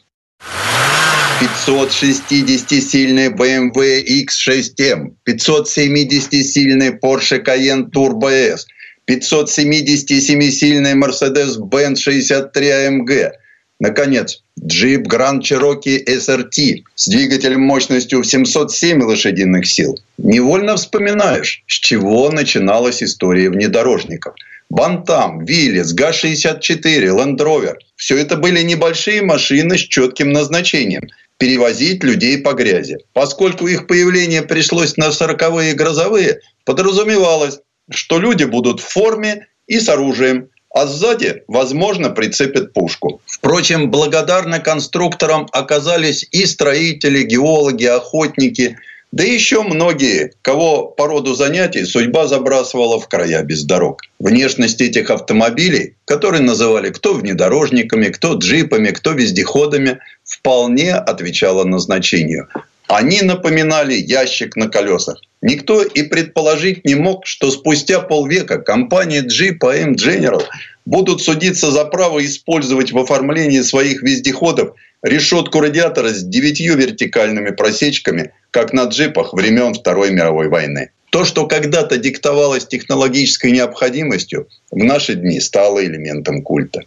560-сильный BMW X6M, 570-сильный Porsche Cayenne Turbo S, 577-сильный Mercedes-Benz 63 AMG. Наконец, Jeep Grand Cherokee SRT с двигателем мощностью в 707 лошадиных сил. Невольно вспоминаешь, с чего начиналась история внедорожников – Бантам, Виллис, ГА-64, Land Rover. Все это были небольшие машины с четким назначением – перевозить людей по грязи. Поскольку их появление пришлось на сороковые грозовые, подразумевалось, что люди будут в форме и с оружием, а сзади, возможно, прицепят пушку. Впрочем, благодарны конструкторам оказались и строители, геологи, охотники – да еще многие, кого по роду занятий судьба забрасывала в края без дорог. Внешность этих автомобилей, которые называли кто внедорожниками, кто джипами, кто вездеходами, вполне отвечала назначению. Они напоминали ящик на колесах. Никто и предположить не мог, что спустя полвека компания Jeep AM General будут судиться за право использовать в оформлении своих вездеходов решетку радиатора с девятью вертикальными просечками, как на джипах времен Второй мировой войны. То, что когда-то диктовалось технологической необходимостью, в наши дни стало элементом культа.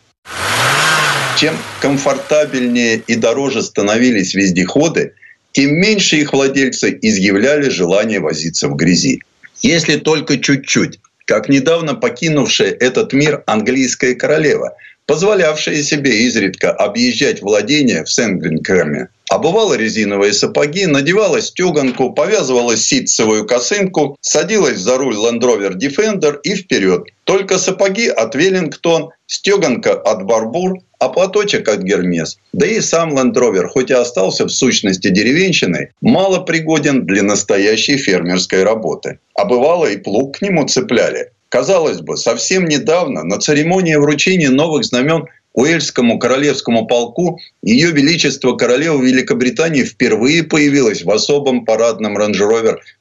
Чем комфортабельнее и дороже становились вездеходы, тем меньше их владельцы изъявляли желание возиться в грязи. Если только чуть-чуть, как недавно покинувшая этот мир английская королева, позволявшая себе изредка объезжать владения в Сенгенкреме. Обувала резиновые сапоги, надевала стеганку, повязывала ситцевую косынку, садилась за руль Land Rover Defender и вперед. Только сапоги от Веллингтон, стеганка от Барбур, а платочек от Гермес. Да и сам Land Rover, хоть и остался в сущности деревенщиной, мало пригоден для настоящей фермерской работы. А бывало и плуг к нему цепляли. Казалось бы, совсем недавно на церемонии вручения новых знамен Уэльскому королевскому полку Ее Величество Королева Великобритании впервые появилась в особом парадном рейндж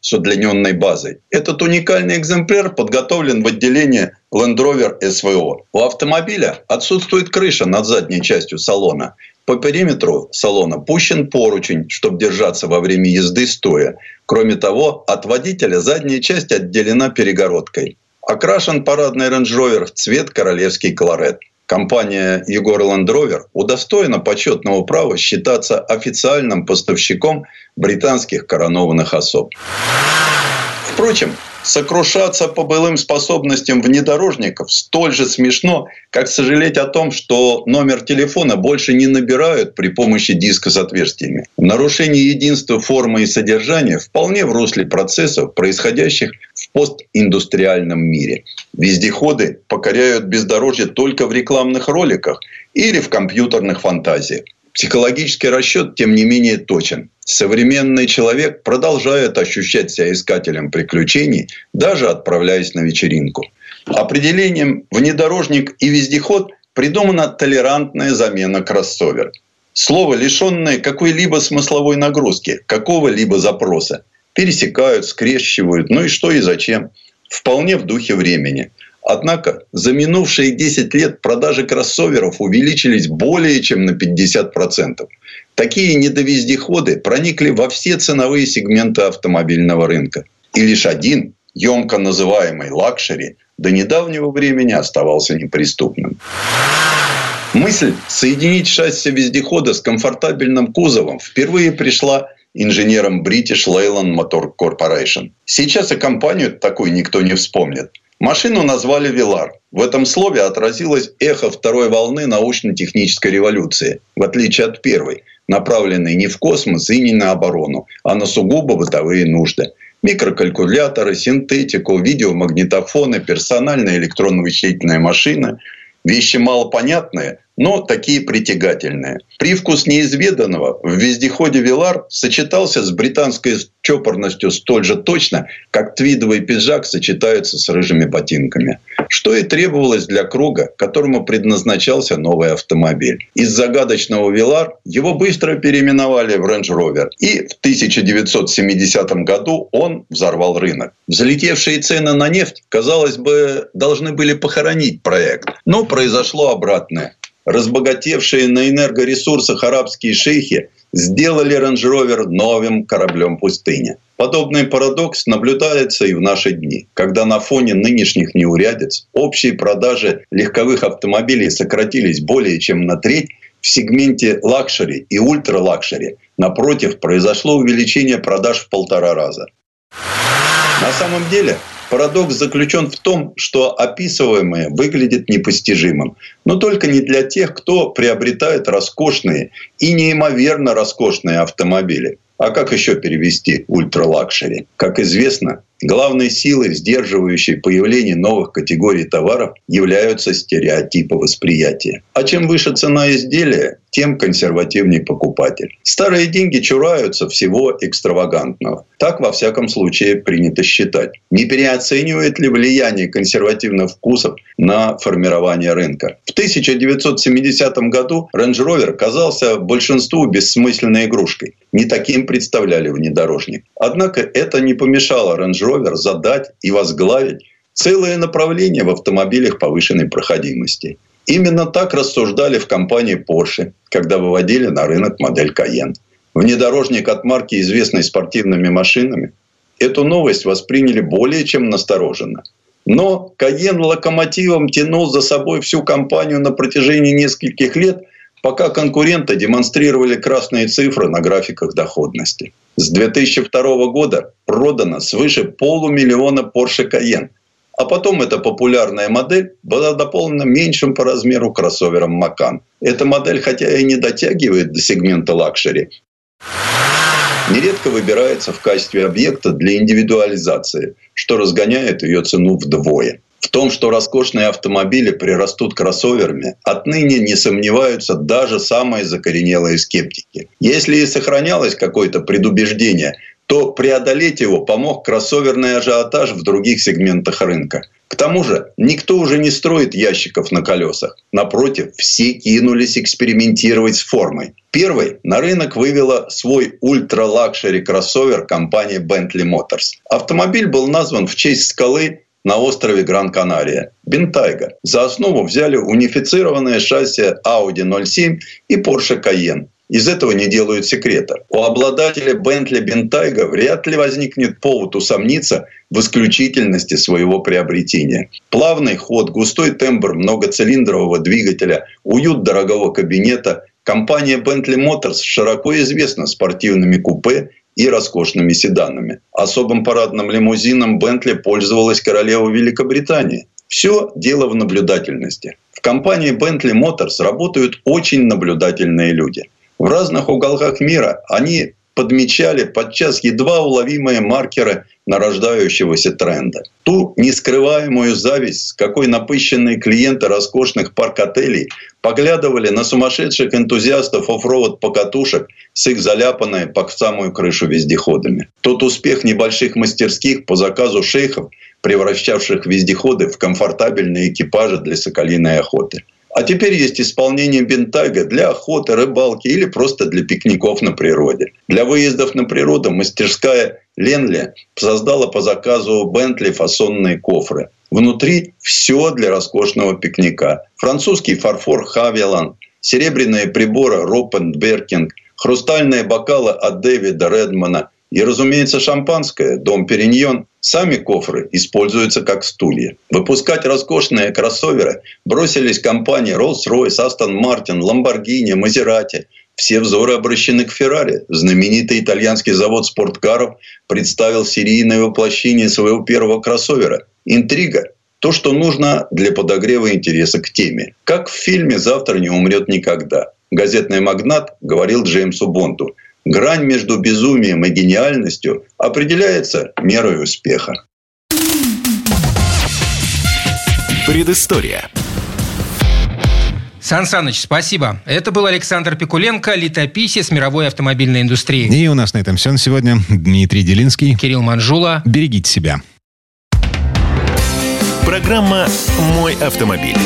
с удлиненной базой. Этот уникальный экземпляр подготовлен в отделении Land Rover SVO. У автомобиля отсутствует крыша над задней частью салона. По периметру салона пущен поручень, чтобы держаться во время езды стоя. Кроме того, от водителя задняя часть отделена перегородкой. Окрашен парадный Rover в цвет королевский колорет. Компания Егор Rover удостоена почетного права считаться официальным поставщиком британских коронованных особ. Впрочем, Сокрушаться по былым способностям внедорожников столь же смешно, как сожалеть о том, что номер телефона больше не набирают при помощи диска с отверстиями. Нарушение единства формы и содержания вполне в русле процессов, происходящих постиндустриальном мире. Вездеходы покоряют бездорожье только в рекламных роликах или в компьютерных фантазиях. Психологический расчет, тем не менее, точен. Современный человек продолжает ощущать себя искателем приключений, даже отправляясь на вечеринку. Определением «внедорожник» и «вездеход» придумана толерантная замена кроссовер. Слово, лишенное какой-либо смысловой нагрузки, какого-либо запроса. Пересекают, скрещивают, ну и что и зачем. Вполне в духе времени – Однако за минувшие 10 лет продажи кроссоверов увеличились более чем на 50%. Такие недовездеходы проникли во все ценовые сегменты автомобильного рынка. И лишь один, емко называемый luxury, до недавнего времени оставался неприступным. Мысль соединить шасси вездехода с комфортабельным кузовом впервые пришла инженерам British Leyland Motor Corporation. Сейчас и компанию такой никто не вспомнит – Машину назвали «Velar». В этом слове отразилось эхо второй волны научно-технической революции, в отличие от первой, направленной не в космос и не на оборону, а на сугубо бытовые нужды. Микрокалькуляторы, синтетику, видеомагнитофоны, персональная электронно-вычислительная машина – Вещи малопонятные, но такие притягательные. Привкус неизведанного в вездеходе «Вилар» сочетался с британской чопорностью столь же точно, как твидовый пиджак сочетается с рыжими ботинками. Что и требовалось для круга, которому предназначался новый автомобиль. Из загадочного «Вилар» его быстро переименовали в Range Rover. И в 1970 году он взорвал рынок. Взлетевшие цены на нефть, казалось бы, должны были похоронить проект. Но произошло обратное разбогатевшие на энергоресурсах арабские шейхи сделали Range Rover новым кораблем пустыни. Подобный парадокс наблюдается и в наши дни, когда на фоне нынешних неурядиц общие продажи легковых автомобилей сократились более чем на треть, в сегменте luxury и ультра luxury, напротив, произошло увеличение продаж в полтора раза. На самом деле, Парадокс заключен в том, что описываемое выглядит непостижимым, но только не для тех, кто приобретает роскошные и неимоверно роскошные автомобили. А как еще перевести ультралакшери? Как известно, Главной силой, сдерживающей появление новых категорий товаров, являются стереотипы восприятия. А чем выше цена изделия, тем консервативнее покупатель. Старые деньги чураются всего экстравагантного. Так, во всяком случае, принято считать. Не переоценивает ли влияние консервативных вкусов на формирование рынка? В 1970 году Range Rover казался большинству бессмысленной игрушкой. Не таким представляли внедорожник. Однако это не помешало Range Rover задать и возглавить целое направление в автомобилях повышенной проходимости. Именно так рассуждали в компании Porsche, когда выводили на рынок модель Cayenne. Внедорожник от марки, известной спортивными машинами, эту новость восприняли более чем настороженно. Но Cayenne локомотивом тянул за собой всю компанию на протяжении нескольких лет, пока конкуренты демонстрировали красные цифры на графиках доходности. С 2002 года продано свыше полумиллиона Porsche Cayenne. А потом эта популярная модель была дополнена меньшим по размеру кроссовером Macan. Эта модель, хотя и не дотягивает до сегмента luxury, нередко выбирается в качестве объекта для индивидуализации, что разгоняет ее цену вдвое. В том, что роскошные автомобили прирастут кроссоверами, отныне не сомневаются даже самые закоренелые скептики. Если и сохранялось какое-то предубеждение, то преодолеть его помог кроссоверный ажиотаж в других сегментах рынка. К тому же никто уже не строит ящиков на колесах. Напротив, все кинулись экспериментировать с формой. Первой на рынок вывела свой ультра- luxury кроссовер компания Bentley Motors. Автомобиль был назван в честь скалы на острове Гран-Канария. Bentayga. За основу взяли унифицированное шасси Audi Q7 и Porsche Cayenne. Из этого не делают секрета. У обладателя Bentley Bentayga вряд ли возникнет повод усомниться в исключительности своего приобретения. Плавный ход, густой тембр многоцилиндрового двигателя, уют дорогого кабинета. Компания Bentley Motors широко известна спортивными купе и роскошными седанами. Особым парадным лимузином Бентли пользовалась королева Великобритании. Все дело в наблюдательности. В компании Bentley Motors работают очень наблюдательные люди. В разных уголках мира они подмечали подчас едва уловимые маркеры нарождающегося тренда. Ту нескрываемую зависть, какой напыщенные клиенты роскошных парк-отелей поглядывали на сумасшедших энтузиастов оффроуд покатушек с их заляпанной по самую крышу вездеходами. Тот успех небольших мастерских по заказу шейхов, превращавших вездеходы в комфортабельные экипажи для соколиной охоты. А теперь есть исполнение бентага для охоты, рыбалки или просто для пикников на природе. Для выездов на природу мастерская Ленли создала по заказу Бентли фасонные кофры. Внутри все для роскошного пикника. Французский фарфор Хавилан, серебряные приборы Ропен Беркинг, хрустальные бокалы от Дэвида Редмана и, разумеется, шампанское «Дом Периньон». Сами кофры используются как стулья. Выпускать роскошные кроссоверы бросились компании Rolls-Royce, Aston Martin, Lamborghini, Maserati. Все взоры обращены к Феррари. Знаменитый итальянский завод спорткаров представил серийное воплощение своего первого кроссовера. Интрига то, что нужно для подогрева интереса к теме. Как в фильме «Завтра не умрет никогда». Газетный магнат говорил Джеймсу Бонду – Грань между безумием и гениальностью определяется мерой успеха. Предыстория. Сан Саныч, спасибо. Это был Александр Пикуленко, летописец мировой автомобильной индустрии. И у нас на этом все на сегодня. Дмитрий Делинский. Кирилл Манжула. Берегите себя. Программа «Мой автомобиль».